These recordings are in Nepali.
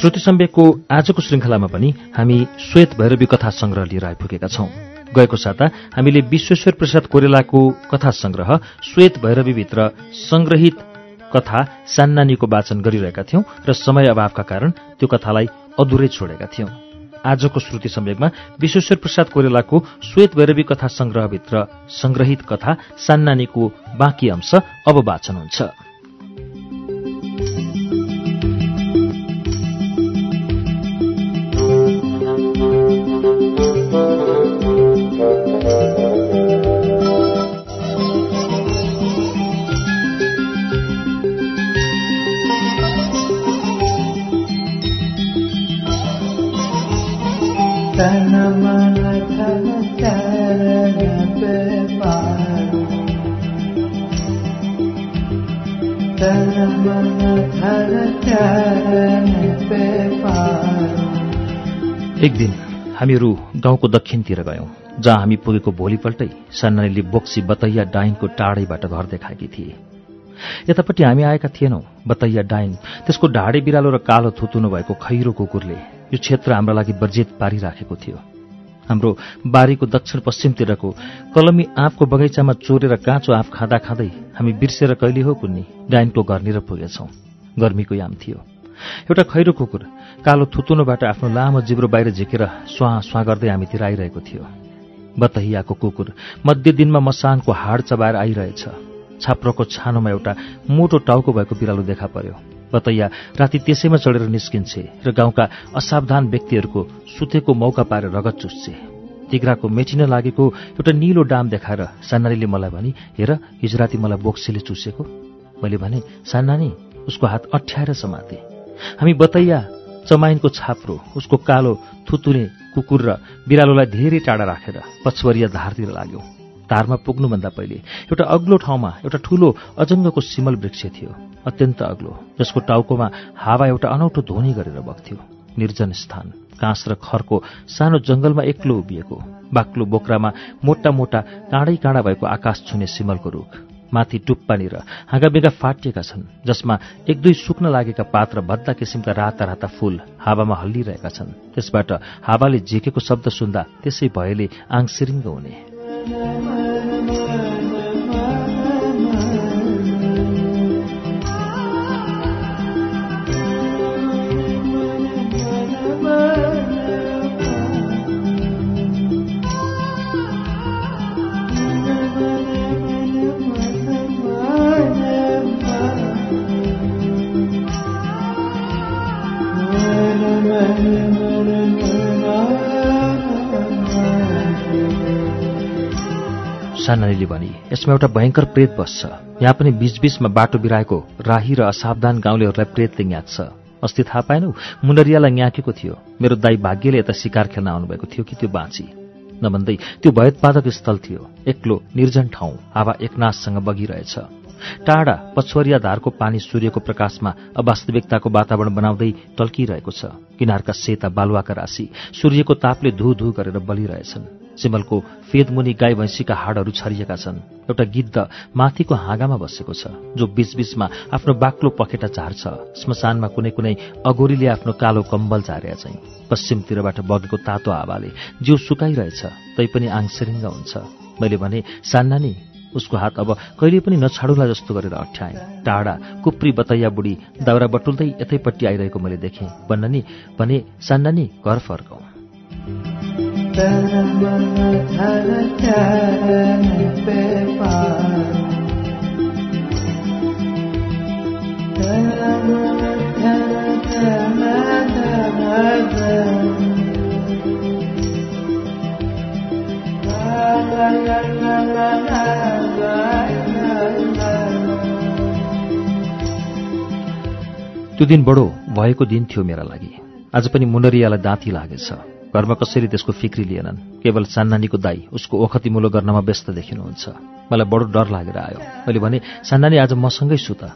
श्रुति सम्वेकको आजको श्रृङ्खलामा पनि हामी श्वेत भैरवी कथा संग्रह लिएर आइपुगेका छौं। गएको साता हामीले विश्वेश्वर प्रसाद कोरेलाको कथा संग्रह श्वेत भैरवीभित्र संग्रहित कथा सान्नानीको वाचन गरिरहेका थियौं र समय अभावका कारण त्यो कथालाई अधुरै छोडेका थियौं। आजको श्रुति सम्वेकमा विश्वेश्वर प्रसाद कोरेलाको श्वेत भैरवी कथा संग्रहभित्र संग्रहित कथा सान्नानीको बाँकी अंश अब वाचन हुन्छ। गाउँको दक्षिणतिर गयौं जहाँ हामी पुगेको भोलिपल्टै सान्नानीले बोक्सी बतैया डाइनको टाढैबाट घर देखाएकी थिए। यतापट्टि हामी आएका थिएनौं बतैया डाइन त्यसको ढाडे बिरालो र कालो थुतुनु भएको खैरो कुकुरले यो क्षेत्र हाम्रा लागि बर्जेत पारिराखेको थियो। हाम्रो बारीको दक्षिण पश्चिमतिरको कलमी आँपको बगैँचामा चोरेर काँचो आँप खाँदा खाँदै हामी बिर्सेर कहिले हो कुन्नी डाइनको घरनिर पुगेछौं। गर्मीको याम थियो। एउटा खैरो कुकुर कालो थुतुनोबाट आफ्नो लामो जिब्रो बाहिर झिकेर स्वा स्वा गर्दै हामीतिर आइरहेको थियो। बतहियाको कुकुर मध्य दिनमा मसानको हाड चबाएर आइरहेछ। छाप्रोको छानोमा एउटा मोटो टाउको भएको बिरालो देखा पर्यो। बतैया राति त्यसैमा चढेर निस्किन्छे र गाउँका असावधान व्यक्तिहरूको सुतेको मौका पाएर रगत चुस्छे। तिग्राको मेटिन लागेको एउटा निलो डाम देखाएर सान्नानीले मलाई भनी हेर हिजो राति मलाई बोक्सीले चुसेको? मैले भने सान्नानी उसको हात अठ्याएर समाते। हामी बतैया चमाइनको छाप्रो उसको कालो थुतुने कुकुर र बिरालोलाई धेरै टाढा राखेर पछवरिया धारतिर लाग्यौं। धारमा पुग्नुभन्दा पहिले एउटा अग्लो ठाउँमा एउटा ठूलो अजङ्गको सिमल वृक्ष थियो अत्यन्त अग्लो जसको टाउकोमा हावा एउटा अनौठो ध्वनि गरेर बग्थ्यो। निर्जन स्थान काँस र खरको सानो जंगलमा एक्लो उभिएको बाक्लो बोक्रामा मोटा मोटा काँडै काँडा भएको आकाश छुने सिमलको रुख। माथि टुप्पानिर हाँगाबेगा फाटिएका छन् जसमा एक दुई सुक्न लागेका पात र भद्दा किसिमका राता राता फूल हावामा हल्लिरहेका छन्। त्यसबाट हावाले झिकेको शब्द सुन्दा त्यसै भयले आङ सिरिङ्ग हुने। सानानीले भने यसमा एउटा भयङ्कर प्रेत बस्छ। यहाँ पनि बीचबीचमा बाटो बिराएको राही र असावधान गाउँलेहरूलाई प्रेतले ङ्याक्छ अस्ति थाहा पाएनौ? मुनरियालाई ङ्याकेको थियो। मेरो दाई भाग्यले यता शिकार खेल्न आउनुभएको थियो कि त्यो बाँची? नभन्दै त्यो भयोत्पादक स्थल थियो। एक्लो निर्जन ठाउँ। हावा एकनाशसँग बगिरहेछ। टाढा पछुवरिया धारको पानी सूर्यको प्रकाशमा अवास्तविकताको वातावरण बनाउँदै टल्किरहेको छ। किनारका सेता बालुवाका राशि सूर्यको तापले धु धु गरेर बलिरहेछन्। सिमलको फेदमुनि गाई भैँसीका हाडहरू छरिएका छन्। एउटा गिद्ध माथिको हाँगामा बसेको छ जो बीचबीचमा आफ्नो बाक्लो पखेटा झार्छ। श्मशानमा कुनै कुनै अगोरीले आफ्नो कालो कम्बल झारेका चाहिँ। पश्चिमतिरबाट बगेको तातो हावाले जिउ सुकाइरहेछ तैपनि आङसिरिङ्ग हुन्छ। मैले भने सान्नानी उसको हात अब कहिले पनि नछाडुला जस्तो गरेर अठ्याए। टाढा कुप्री बतैया बुढी दाउरा बटुल्दै यतैपट्टि आइरहेको मैले देखेँ। भन्नानी भने सान्नानी घर फर्कौं। त्यो दिन बडो भएको दिन थियो मेरा लागि। आज पनि मुनरियालाई दाँती लागेछ। घरमा कसैले त्यसको फिक्री लिएनन्। केवल सान्नानीको दाई उसको ओखती मुलो गर्नमा व्यस्त देखिनुहुन्छ। मलाई बडो डर लागेर आयो। मैले भने सान्नानी आज मसँगै सु त।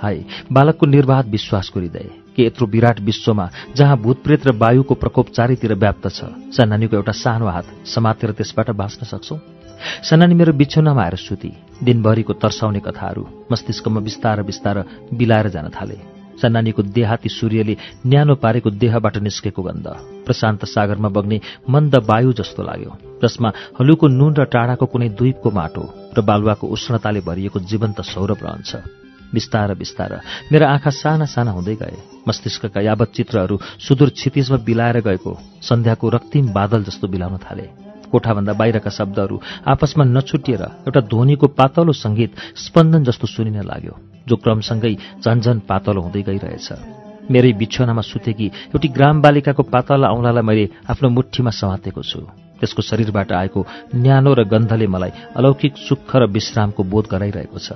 हाई बालकको निर्वाध विश्वासको हृदय के यत्रो विराट विश्वमा जहाँ भूतप्रेत र वायुको प्रकोप चारैतिर व्याप्त छ सान्नानीको एउटा सानो हात समातेर त्यसबाट बाँच्न सक्छौ? सानानी मेरो बिछौनामा आएर सुती। दिनभरिको तर्साउने कथाहरू मस्तिष्कमा बिस्तार बिस्तार बिलाएर जान थाले। सन्नानीको देहाती सूर्यले न्यानो पारेको देहबाट निस्केको गन्ध। प्रशान्त सागरमा बग्ने मन्द वायु जस्तो लाग्यो। जसमा हलुको नुन र टाढाको कुनै द्वीपको माटो र बालुवाको उष्णताले भरिएको जीवन्त सौरभ रहन्छ। बिस्तार बिस्तार मेरा आँखा साना साना हुँदै गए। मस्तिष्कका यावत चित्रहरू सुदूर क्षितिजमा बिलाएर गएको। सन्ध्याको रक्तिम बादल जस्तो बिलाउन थाले। कोठाभन्दा बाहिरका शब्दहरू आपसमा नछुटिएर एउटा ध्वनिको पातलो सङ्गीत स्पन्दन जस्तो सुनिन लाग्यो जो क्रमसँगै झन्झन पातलो हुँदै गइरहेछ। मेरै बिछौनामा सुतेकी एउटी ग्राम बालिकाको पातला औँलालाई मैले आफ्नो मुठीमा समातेको छु। त्यसको शरीरबाट आएको न्यानो र गन्धले मलाई अलौकिक सुख र विश्रामको बोध गराइरहेको छ।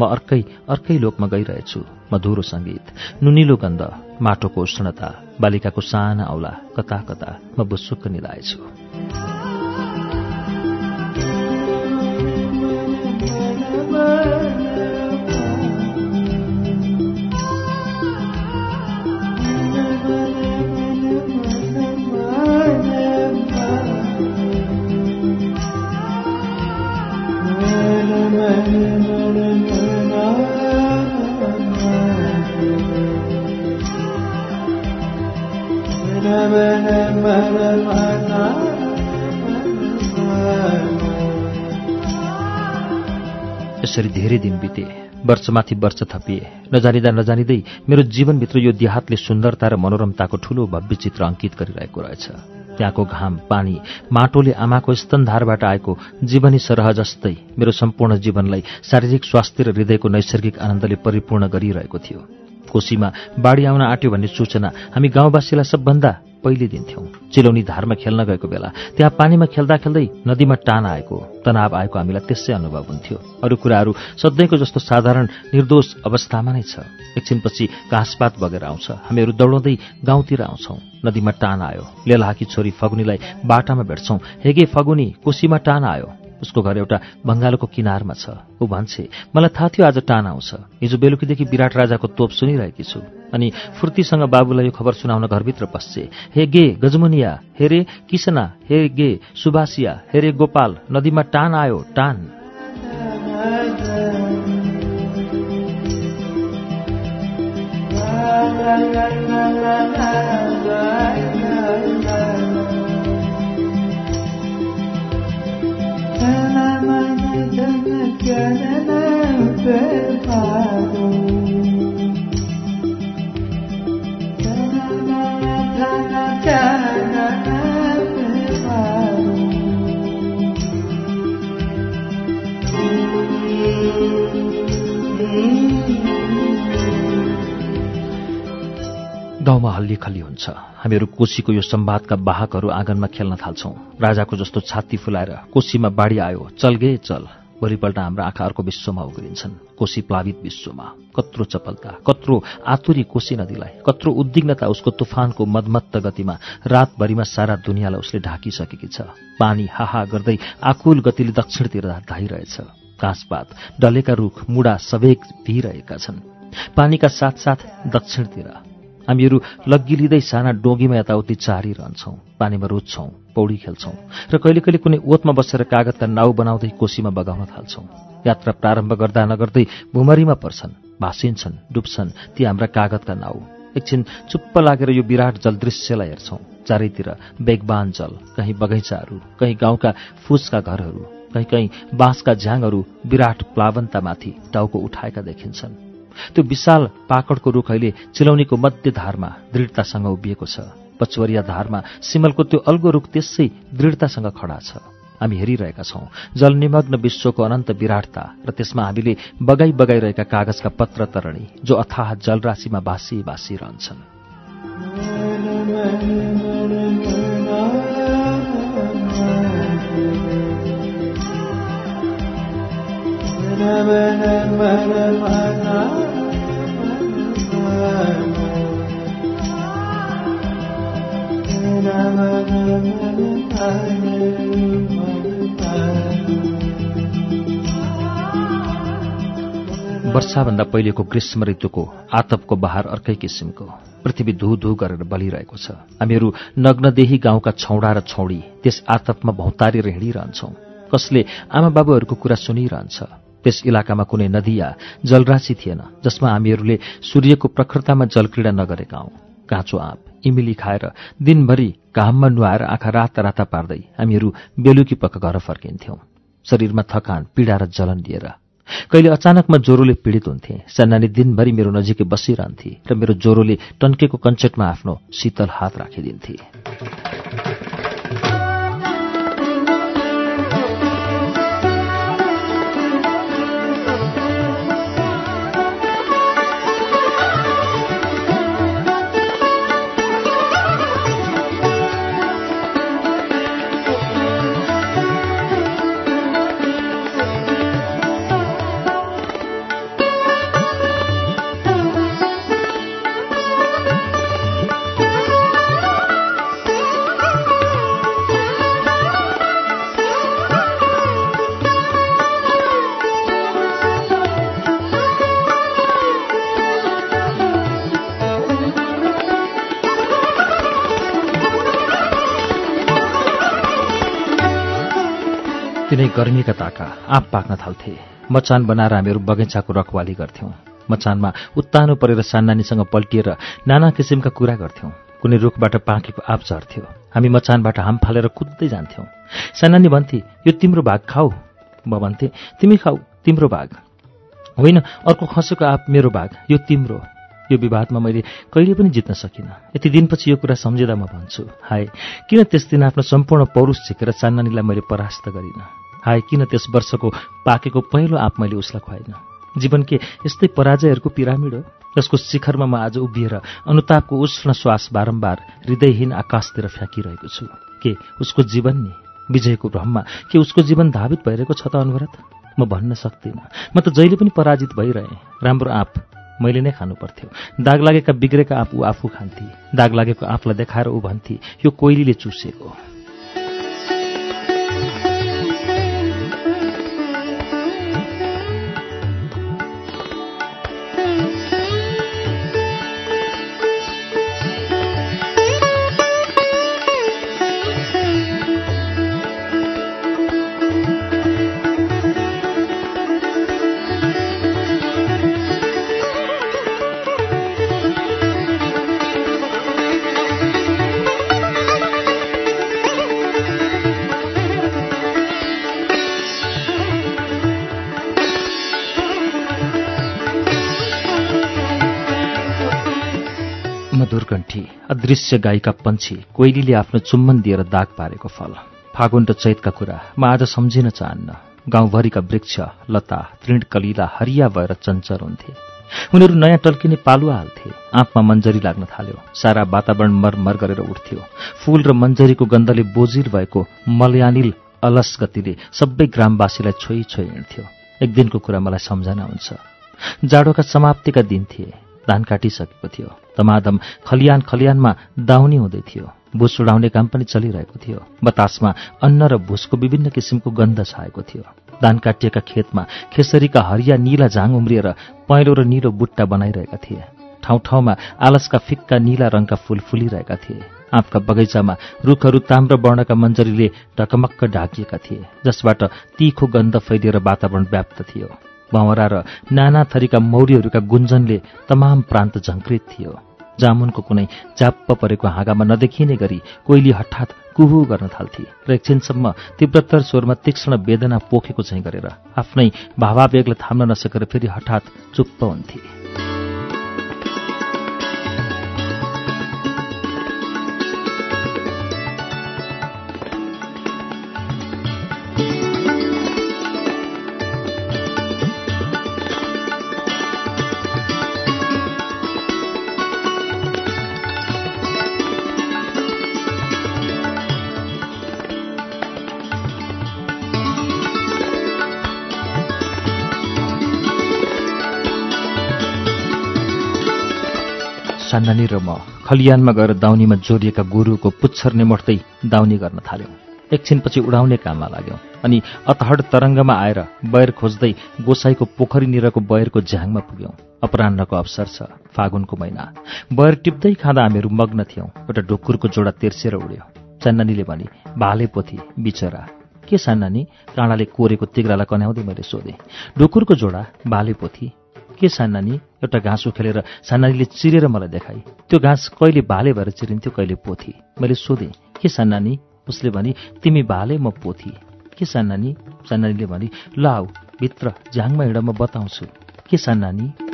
म अर्कै अर्कै लोकमा गइरहेछु। मधुरो सङ्गीत नुनिलो गन्ध माटोको उष्णता बालिकाको साना औला कता कता म बुसुक्क निधाएछु यसरी धेरै दिन बिते वर्षमाथि वर्ष थपिए। नजानिँदा नजानिँदै मेरो जीवनभित्र यो देहातले सुन्दरता र मनोरमताको ठूलो भव्य चित्र अङ्कित गरिरहेको रहेछ। त्यहाँको घाम पानी माटोले आमाको स्तनधारबाट आएको जीवनी सरह जस्तै मेरो सम्पूर्ण जीवनलाई शारीरिक स्वास्थ्य र हृदयको नैसर्गिक आनन्दले परिपूर्ण गरिरहेको थियो। कोशीमा बाढी आउन आँट्यो भन्ने सूचना हामी गाउँवासीलाई सबभन्दा पहिले दिन्थ्यौं चिलौनी धारमा खेल्न गएको बेला त्यहाँ पानीमा खेल्दा खेल्दै नदीमा टान आएको तनाव आएको हामीलाई त्यसै अनुभव हुन्थ्यो। अरू कुराहरू सधैँको जस्तो साधारण निर्दोष अवस्थामा नै छ। एकछिनपछि घाँसपात बगेर आउँछ। हामीहरू दौडाउँदै गाउँतिर आउँछौं। नदीमा टान आयो। लेलाकी छोरी फगुनीलाई बाटामा भेट्छौं। हेगे फगुनी कोशीमा टान आयो। उसको घर एउटा बङ्गालको किनारमा छ ऊ भन्छे मलाई थाहा थियो आज टान आउँछ हिजो बेलुकीदेखि विराट राजाको तोप सुनिरहेकी छु अनि फुर्तीसँग बाबुलाई यो खबर सुनाउन घरभित्र पस्छे हे गे गजमुनिया हेरे किसना हे गे सुभाषिया हेरे गोपाल नदीमा टान आयो टान गाउँमा हल्ली खल्ली हुन्छ हामीहरू कोशीको यो सम्वादका वाहकहरू आँगनमा खेल्न थाल्छौं। राजाको जस्तो छाती फुलाएर कोशीमा बाढी आयो चल गे चल। भोलिपल्ट हाम्रा आँखा अर्को विश्वमा उग्रिन्छन्। कोशी प्लावित विश्वमा। कत्रो चपलता कत्रो आतुरी कोशी नदीलाई कत्रो उद्विग्नता उसको तुफानको मदमत्त गतिमा रातभरिमा सारा दुनियाँलाई उसले ढाकिसकेकी छ। पानी हाहा गर्दै आकुल गतिले दक्षिणतिर धाइरहेछ। घाँसपात डलेका रुख मुडा सवेग भिइरहेका छन्। पानीका साथसाथ दक्षिणतिर हामीहरू लग्गी लिँदै साना डोगीमा यताउति चारिरहन्छौँ पानीमा रुच्छौँ पौडी खेल्छौँ र कहिले कहिले कुनै ओतमा बसेर कागजका नाउ बनाउँदै कोसीमा बगाउन थाल्छौँ। यात्रा प्रारम्भ गर्दा नगर्दै भुमरीमा पर्छन् भाँसिन्छन् डुब्छन् ती हाम्रा कागजका नाउ। एकछिन चुप्प लागेर यो विराट जलदृश्यलाई हेर्छौँ। चारैतिर बेगबान जल कहीँ बगैँचाहरू कहीँ गाउँका फुसका घरहरू कहीँ कहीँ बाँसका झ्याङहरू विराट प्लावनतामाथि टाउको उठाएका देखिन्छन्। त्यो विशाल पाकडको रुख अहिले चिलौनीको मध्य धारमा दृढतासँग उभिएको छ। पचवरिया धारमा सिमलको त्यो अल्गो रुख त्यसै दृढतासँग खडा छ। हामी हेरिरहेका छौं जलनिमग्न विश्वको अनन्त विराटता र त्यसमा हामीले बगाई बगाइरहेका कागजका पत्र तरणी जो अथाह जलराशिमा बासी बासी रहन्छन्। वर्षाभन्दा पहिलेको ग्रीष्म ऋतुको आतपको बहार अर्कै किसिमको पृथ्वी धु धु गरेर बलिरहेको छ। हामीहरू नग्नदेही गाउँका छौडा र छौडी त्यस आतपमा भौतारेर हिँडिरहन्छौँ कसले आमा बाबुहरूको कुरा सुनिरहन्छ? त्यस इलाकामा कुनै नदी या जलराशि थिएन जसमा हामीहरूले सूर्यको प्रखरतामा जलक्रीडा नगरेका हौँ। काँचो आँप इमिली खाएर दिनभरि घाममा नुहाएर आँखा राता राता पार्दै हामीहरू बेलुकी पक्क घर फर्किन्थ्यौँ। शरीरमा थकान पीडा र जलन लिएर। कहिले अचानकमा ज्वरोले पीडित हुन्थे सन्नानी दिनभरि मेरो नजिकै बसिरहन्थे र मेरो ज्वरोले टन्केको कञ्चटमा आफ्नो शीतल हात राखिदिन्थे। तिनै गर्मीका ताका आँप पाक्न थाल्थे। मचान बनाएर हामीहरू बगैँचाको रखवाली गर्थ्यौँ। मचानमा उत्तानो परेर सान्नानीसँग पल्टिएर नाना किसिमका कुरा गर्थ्यौँ। कुनै रुखबाट पाकेको आँप झर्थ्यो। हामी मचानबाट हाम फालेर कुद्दै जान्थ्यौँ। सान्नानी भन्थे यो तिम्रो भाग खाऊ। म भन्थे तिमी खाऊ तिम्रो भाग। होइन अर्को खसेको आँप मेरो भाग यो तिम्रो। यो विवादमा मैले कहिले पनि जित्न सकिनँ। यति दिनपछि यो कुरा सम्झिँदा म भन्छु हाय किन त्यस दिन आफ्नो सम्पूर्ण पौरुष झिकेर चान्नानीलाई मैले परास्त गरिनँ? हाय किन त्यस वर्षको पाकेको पहिलो आँप मैले उसलाई खुवाइन? जीवन के यस्तै पराजयहरूको पिरामिड हो? जसको शिखरमा म आज उभिएर अनुतापको उष्ण श्वास बारम्बार हृदयहीन आकाशतिर फ्याँकिरहेको छु। के उसको जीवन नि विजयको भ्रममा? के उसको जीवन धावित भइरहेको छ त अनवरत? म भन्न सक्दिनँ। म त जहिले पनि पराजित भइरहेँ। राम्रो आँप मैले नै खानु पर्थ्यो। दाग लागेका बिग्रेका आँप ऊ आफू खान्थे। दाग लागेको आँपलाई देखाएर ऊ भन्थे यो कोइलीले चुसेको अदृश्य गाईका पन्छी कोइलीले आफ्नो चुम्बन दिएर दाग पारेको फल। फागुन र चैतका कुरा म आज सम्झिन चाहन्न। गाउँभरिका वृक्ष लता तृण कलिला हरिया भएर चञ्चर हुन्थे। उनीहरू नयाँ टल्किने पालुवा हाल्थे। आँपमा मन्जरी लाग्न थाल्यो। सारा वातावरण मरमर गरेर उठ्थ्यो। फूल र मन्जरीको गन्धले बोजिर भएको मलयानिल अलस गतिले सबै ग्रामवासीलाई छोई छोई हिँड्थ्यो। एक दिनको कुरा मलाई सम्झना हुन्छ। जाडोका समाप्तिका दिन थिए। धान काटिसकेको थियो। धमाधम खलियान खलियानमा दाउनी हुँदै थियो। भुस उडाउने काम पनि चलिरहेको थियो। बतासमा अन्न र भुसको विभिन्न किसिमको गन्ध छाएको थियो। धान काटिएका खेतमा खेसरीका हरिया निला झाङ उम्रिएर पहेँलो र निलो बुट्टा बनाइरहेका थिए। ठाउँ ठाउँमा आलसका फिक्का निला रङका फूल फुलिरहेका थिए। आँपका बगैँचामा रुखहरू ताम्र वर्णका मन्जरीले ढकमक्क ढाकिएका थिए जसबाट तीखो गन्ध फैलिएर वातावरण व्याप्त थियो। भँवरा र नाना थरीका मौरीहरूका गुन्जनले तमाम प्रान्त झङ्कृत थियो। जामुनको कुनै चाप्प परेको हाँगामा नदेखिने गरी कोइली हठात कुहु गर्न थाल्थे र एकछिनसम्म तीव्रतर स्वरमा तीक्ष्ण वेदना पोखेको चाहिँ गरेर आफ्नै भावावेगलाई थाम्न नसकेर फेरि हठात चुप्प हुन्थे। सान्नानी र म खलियानमा गएर दाउनीमा जोडिएका गोरुको पुच्छर निमट्दै दाउनी गर्न थाल्यौँ। एकछिनपछि उडाउने काममा लाग्यौँ अनि अतहड तरङ्गमा आएर बयर खोज्दै गोसाईको पोखरीनिरको बयरको झ्याङमा पुग्यौँ। अपरान्नको अवसर छ फागुनको महिना। बयर टिप्दै खाँदा हामीहरू मग्न थियौँ एउटा ढुकुरको जोडा तेर्सेर उड्यो। चन्नानीले भने भाले पोथी बिचरा। के सान्नानी? काँडाले कोरेको तिग्रालाई कन्याउँदै मैले सोधेँ। ढुकुरको जोडा भाले पोथी के सान्नानी? एउटा घाँस उखेलेर सान्नानीले चिरेर मलाई देखाई त्यो घाँस कहिले भाले भएर चिरिन्थ्यो कहिले पोथी। मैले सोधेँ के सान्नानी? उसले भने तिमी भाले म पोथी। के सान्नानी? सान्नानीले भने ल आऊ भित्र झ्याङमा हिँड म बताउँछु। के सान्नानी?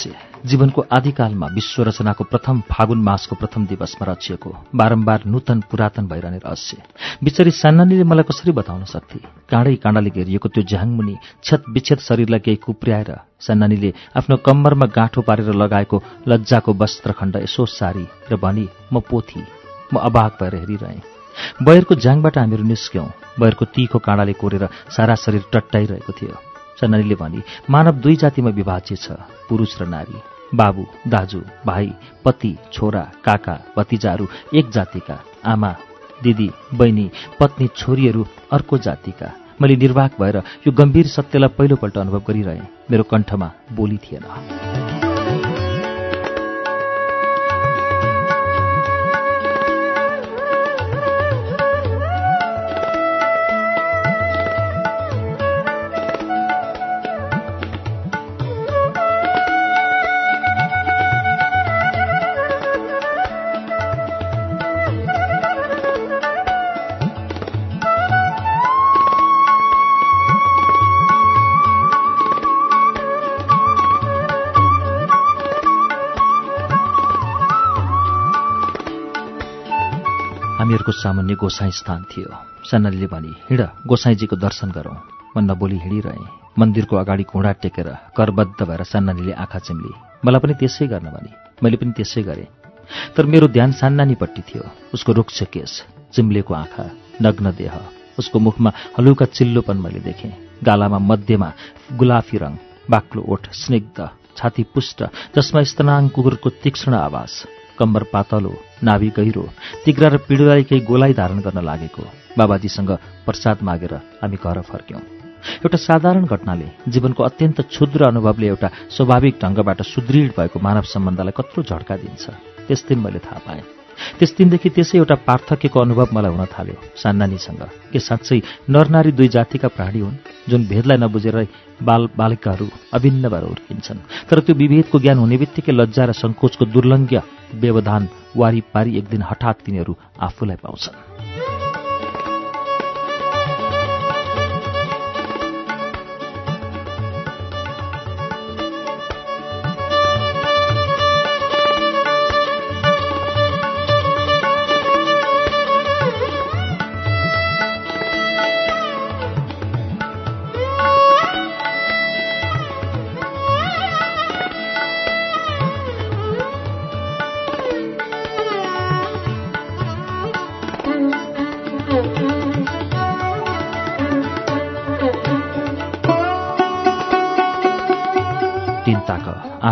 रहस्य जीवनको आदिकालमा विश्व रचनाको प्रथम फागुन मासको प्रथम दिवसमा रचिएको बारम्बार नूतन पुरातन भइरहने रहस्य। बिचरी सान्नानीले मलाई कसरी बताउन सक्थे? काँडै काँडाले घेरिएको त्यो झ्याङमुनि छत विच्छेद शरीरलाई केही कुप्र्याएर सान्नानीले आफ्नो कम्मरमा गाँठो पारेर लगाएको लज्जाको वस्त्रखण्ड यसो सारी र भनी म पोथी म अबाक भएर हेरिरहेँ। बयरको झ्याङबाट हामीहरू निस्क्यौँ। बयरको तीखो काँडाले कोरेर सारा शरीर टट्टाइरहेको थियो। सन्नानीले भने मानव दुई जातिमा विभाज्य छ पुरुष र नारी। बाबु दाजु भाइ पति छोरा काका भतिजाहरू एक जातिका। आमा दिदी बहिनी पत्नी छोरीहरू अर्को जातिका। मैले निर्वाक भएर यो गम्भीर सत्यलाई पहिलोपल्ट अनुभव गरिरहेँ। मेरो कण्ठमा बोली थिएन। हामीहरूको सामान्य गोसाई स्थान थियो। सन्नालीले भने हिँड गोसाईजीको दर्शन गरौँ। म नबोली हिँडिरहेँ। मन्दिरको अगाडि घुँडा टेकेर करबद्ध भएर सन्नानीले आँखा चिम्ली। मलाई पनि त्यसै गर्न भने। मैले पनि त्यसै गरेँ। तर मेरो ध्यान सान्नानीपट्टि थियो। उसको रुक्ष केस चिम्लेको आँखा नग्न देह उसको मुखमा हलुका चिल्लोपन मैले देखेँ। गालामा मध्यमा गुलाफी रङ बाक्लो ओठ स्निग्ध छाती पुष्ट जसमा स्तनाङ कुकुरको तीक्ष्ण आवाज कम्बर पातलो नाभि गहिरो तिग्रा र पिडुलाई केही गोलाइ धारण गर्न लागेको। बाबाजीसँग प्रसाद मागेर हामी घर फर्क्यौँ। एउटा साधारण घटनाले जीवनको अत्यन्त क्षुद्र अनुभवले एउटा स्वाभाविक ढङ्गबाट सुदृढ भएको मानव सम्बन्धलाई कत्रो झड्का दिन्छ। त्यस दिन मैले थाहा पाएँ। त्यस दिनदेखि त्यसै एउटा पार्थक्यको अनुभव मलाई हुन थाल्यो। सान्नानीसँग के साँच्चै नरनारी दुई जातिका प्राणी हुन् जुन भेदलाई नबुझेर बाल बालिकाहरू अभिन्न भएर हुर्किन्छन्। तर त्यो विभेदको ज्ञान हुने बित्तिकै लज्जा र सङ्कोचको दुर्लङ्घ्य व्यवधान वारिपारी एक दिन हठात तिनीहरू आफूलाई पाउँछन्।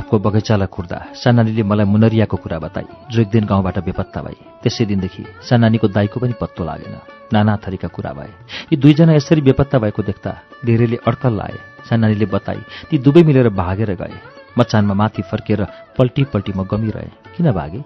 आँपको बगैँचालाई खुर्दा सानानीले मलाई मुनरियाको कुरा बताई जो एक दिन गाउँबाट बेपत्ता भए त्यसै दिनदेखि सानानीको दाईको पनि पत्तो लागेन नाना थरीका कुरा भए। यी दुईजना यसरी बेपत्ता भएको देख्दा धेरैले अड्कल लाए। सानानीले बताई ती दुवै मिलेर भागेर गए। मचानमा माथि फर्केर पल्टी पल्टी म गमिरहेँ। किन भागे?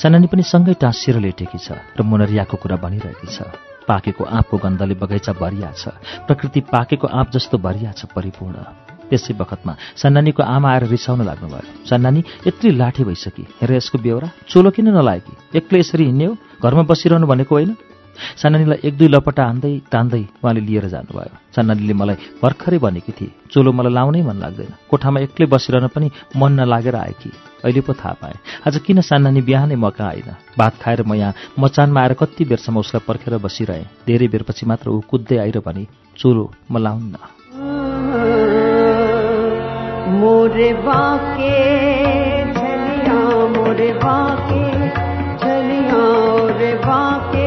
सानानी पनि सँगै टाँसिएर लेटेकी छ र मुनरियाको कुरा भनिरहेकी छ। पाकेको आँपको गन्धले बगैँचा भरिया छ। प्रकृति पाकेको आँप जस्तो भरिया छ परिपूर्ण। त्यसै बखतमा सन्नानीको आमा आएर रिसाउन लाग्नुभयो। सन्नानी यत्रै लाठी भइसकी। हेर यसको बेहोरा चोलो किन नलाएकी एक्लै यसरी हिँड्ने हो? घरमा बसिरहनु भनेको होइन? सानानीलाई एक दुई लपटा हान्दै तान्दै उहाँले लिएर जानुभयो। सानानीले मलाई भर्खरै भनेकी थिए चोलो मलाई लाउनै मन लाग्दैन। कोठामा एक्लै बसिरहन पनि मन नलागेर आएकी अहिले पो थाहा पाएँ। आज किन सानानी बिहानै म कहाँ भात खाएर म यहाँ मचानमा आएर कति बेरसम्म उसलाई पर्खेर बसिरहेँ। धेरै बेरपछि मात्र ऊ कुद्दै आएर भने चोलो म लाउन्न। मोरे झलिया मोरे बाके झलिया बाके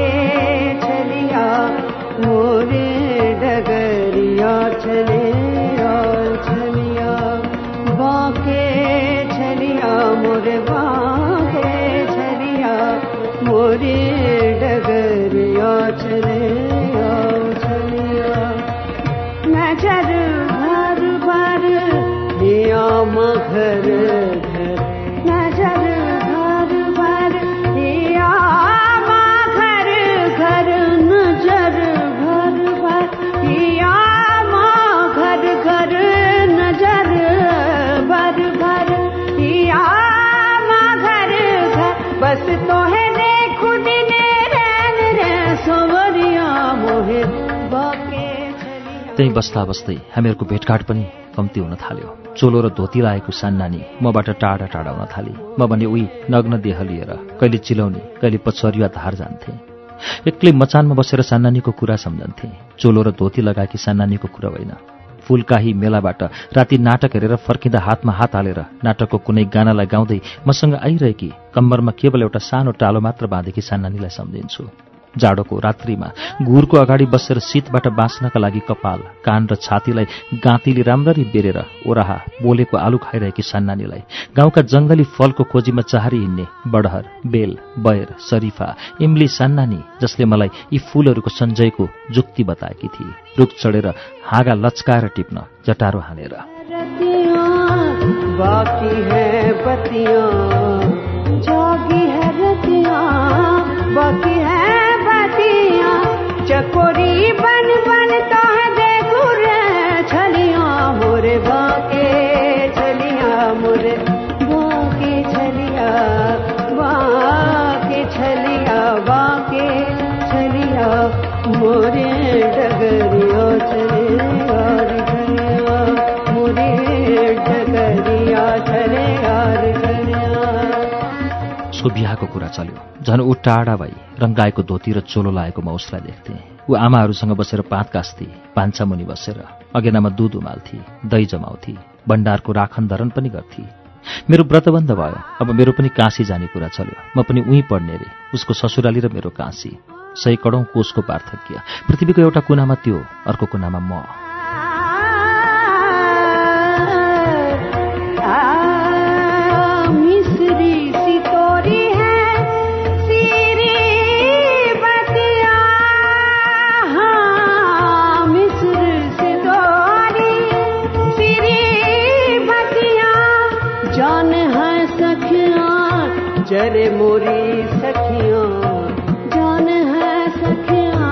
मोरे बाके रे बाके त्यहीँ बस्दा बस्दै हामीहरूको भेटघाट पनि कम्ती हुन थाल्यो। चोलो र धोती लागेको सान्नानी मबाट टाढा टाढा हुन थाले। म भने उही नग्न देह लिएर कहिले चिलाउने कहिले पछुरिया धार जान्थे। एक्लै मचानमा बसेर सान्नानीको कुरा सम्झन्थे। चोलो र धोती लगाएकी सान्नानीको कुरा होइन। फुलकाही मेलाबाट राति नाटक हेरेर फर्किँदा हातमा हात हालेर नाटकको कुनै गानालाई गाउँदै मसँग आइरहेकी कम्मरमा केवल एउटा सानो टालो मात्र बाँधेकी सान्नानीलाई सम्झिन्छु। जाडोको रात्रिमा घुरको अगाडि बसेर शीतबाट बाँच्नका लागि कपाल कान र छातीलाई गाँतीले राम्ररी बेरेर ओराहा बोलेको आलु खाइरहेकी सान्नानीलाई गाउँका जंगली फलको खोजीमा चाहरी हिँड्ने बडहर बेल बयर शरीफा इम्ली सान्नानी जसले मलाई यी फूलहरूको सञ्जयको जुक्ति बताएकी थिए। रुख चढेर हाँगा लच्काएर टिप्न जटारो हानेर। बाकी है झन् ऊ टाढा भई रङ्गाएको धोती र चोलो लागेको म उसलाई देख्थेँ। ऊ आमाहरूसँग बसेर पात कास्थे पान्छा मुनि बसेर। अगेनामा दुध उमाल्थे दही जमाउँथे भण्डारको राखन धरन पनि गर्थे। मेरो व्रतबन्ध भयो। अब मेरो पनि काँसी जाने कुरा चल्यो। म पनि उहीँ पढ्ने रे। उसको ससुराली र मेरो काँसी। सयकडौँ कोषको पार्थक्य। पृथ्वीको एउटा कुनामा त्यो अर्को कुनामा म। जरे मोरी सखियों। जान है सखियां।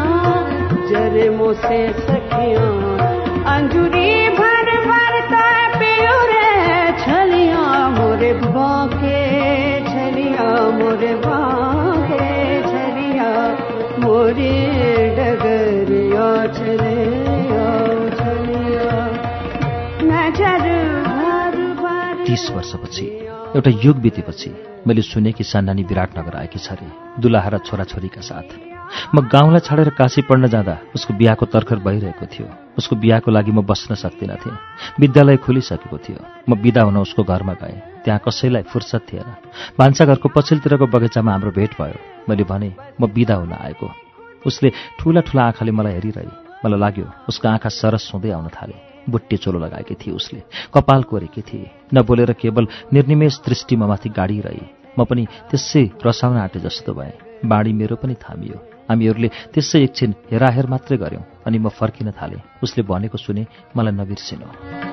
जरे मोसे सखियों। अंजुरी भर भर तो प्योरे छलिया मोरे बाके छलिया मोरे बाके छलिया मोरे डगरिया छले तीस वर्षपछि एउटा युग बितेपछि मैले सुने कि सान्नानी विराटनगर आएकी छ अरे दुलाहा र छोराछोरीका साथ। म गाउँलाई छाडेर काशी पढ्न जाँदा उसको बिहाको तर्खर भइरहेको थियो। उसको बिहाको लागि म बस्न सक्दिनँ थिएँ। विद्यालय खुलिसकेको थियो। म बिदा हुन उसको घरमा गएँ। त्यहाँ कसैलाई फुर्सद थिएन। भान्साघरको पछिल्लोतिरको बगैँचामा हाम्रो भेट भयो। मैले भने म बिदा हुन आएको। उसले ठुला ठुला आँखाले मलाई हेरिरहे। मलाई लाग्यो उसको आँखा सरस हुँदै आउन थाले। बुट्टे चोलो लगाएकी थिए उसले। कपाल कोरेकी थिए नबोलेर केवल निर्निमेष दृष्टिमा माथि गाडी रहे। म पनि त्यसै रसाउन आँटे जस्तो भएँ। बाढी मेरो पनि थामियो। हामीहरूले त्यसै एकछिन हेराहेर मात्रै गऱ्यौँ अनि म फर्किन थालेँ। उसले भनेको सुने मलाई नबिर्सिनु।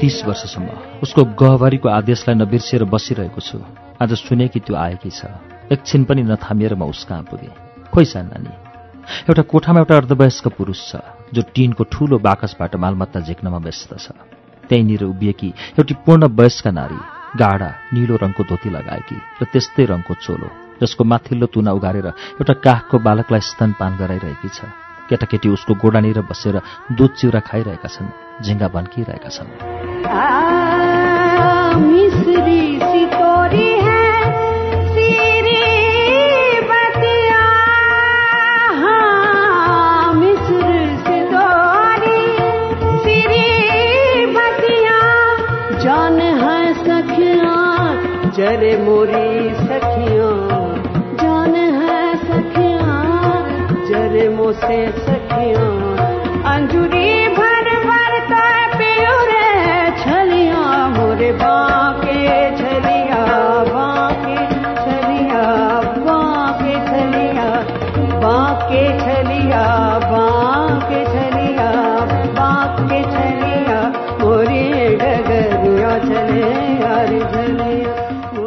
तीस वर्षसम्म उसको गहभरीको आदेशलाई नबिर्सिएर बसिरहेको छु। आज सुने कि त्यो आएकी छ। एकछिन पनि नथामिएर म कहाँ पुगेँ? खोइ नानी एउटा कोठामा एउटा अर्धवयस्क पुरुष छ जो टिनको ठूलो बाकसबाट मालमत्ता झिक्नमा व्यस्त छ। त्यहीँनिर उभिएकी एउटी पूर्ण वयस्क नारी गाढा निलो रङको धोती लगाएकी र त्यस्तै रङको चोलो जसको माथिल्लो तुना उगारेर एउटा काखको बालकलाई स्तनपान गराइरहेकी छ। केटाकेटी उसको गोडानिर बसेर दुध चिउरा खाइरहेका छन्। झिङ्गा भन्किरहेका छन् जरे मोरी सखियों। जान है सखियाँ जरे मोसे सखियों। अंजुरी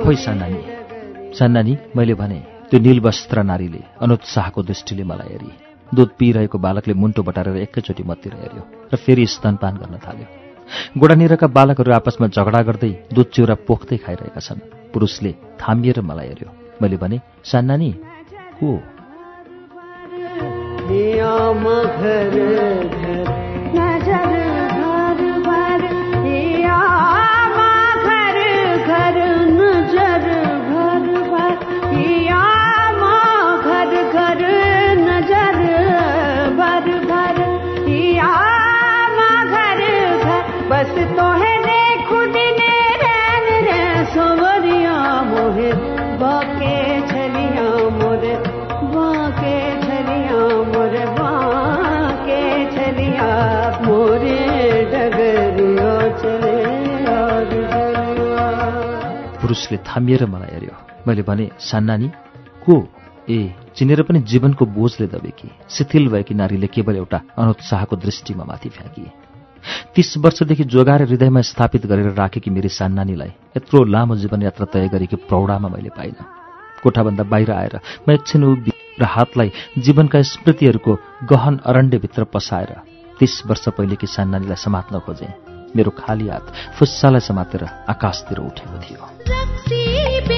खोइ सान्नानी। सान्नानी मैले भने त्यो निलवस्त्र नारीले अनुत्साहको दृष्टिले मलाई हेरी दुध पिइरहेको बालकले मुन्टो बटारेर एकैचोटि मतिर हेऱ्यो र फेरि स्तनपान गर्न थाल्यो। गोडानिरका बालकहरू आपसमा झगडा गर्दै दुध चिउरा पोख्दै खाइरहेका छन्। पुरुषले थामिएर मलाई हेऱ्यो। मैले भने सान्नानी को बस पुरुषले थामिएर मलाई हेऱ्यो। मैले भने सान्नानी को? ए चिनेर पनि जीवनको बोझले दबेकी। शिथिल भएकी नारीले केवल एउटा अनुत्साहको दृष्टिमा माथि फ्याँकिए तीस वर्षदेखि जोगाएर हृदयमा स्थापित गरेर राखेकी मेरी सान्नानीलाई यत्रो लामो जीवनयात्रा तय गरेकी प्रौढामा मैले पाइनँ। कोठाभन्दा बाहिर आएर म एकछिन उभि र हातलाई जीवनका स्मृतिहरूको गहन अरण्यभित्र पसाएर तीस वर्ष पहिलेकी सान्नानीलाई समात्न खोजेँ। मेरो खाली हात फुस्सालाई समातेर आकाशतिर उठेको थियो।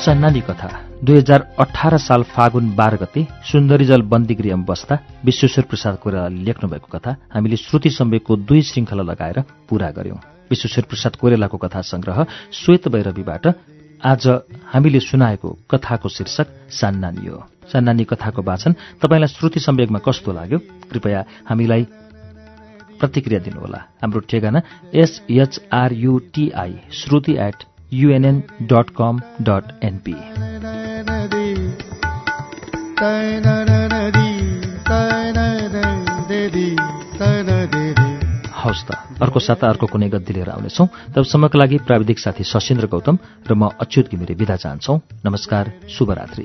सन्नानी कथा दुई हजार अठार साल फागुन बाह्र गते सुन्दरीजल बन्दी गृहमा बस्दा विश्वेश्वर प्रसाद कोइरालाले लेख्नु भएको कथा हामीले श्रुति सम्वेकको दुई श्रृङ्खला लगाएर पूरा गर्यौं। विश्वेश्वर प्रसाद कोइरालाको कथा संग्रह श्वेत भैरवीबाट आज हामीले सुनाएको कथाको शीर्षक सान्नानी हो। सान्नानी कथाको वाचन तपाईँलाई श्रुति सम्वेकमा कस्तो लाग्यो? कृपया हामीलाई प्रतिक्रिया दिनुहोला। हाम्रो ठेगाना S H R U T I Shruti at युएनएन dot com dot NP हवस् त अर्को साता अर्को कुनै गद्दी लिएर आउनेछौँ। तबसम्मको लागि प्राविधिक साथी सशेन्द्र गौतम र म अच्युत घिमिरे विदा चाहन्छौ। नमस्कार शुभरात्रि।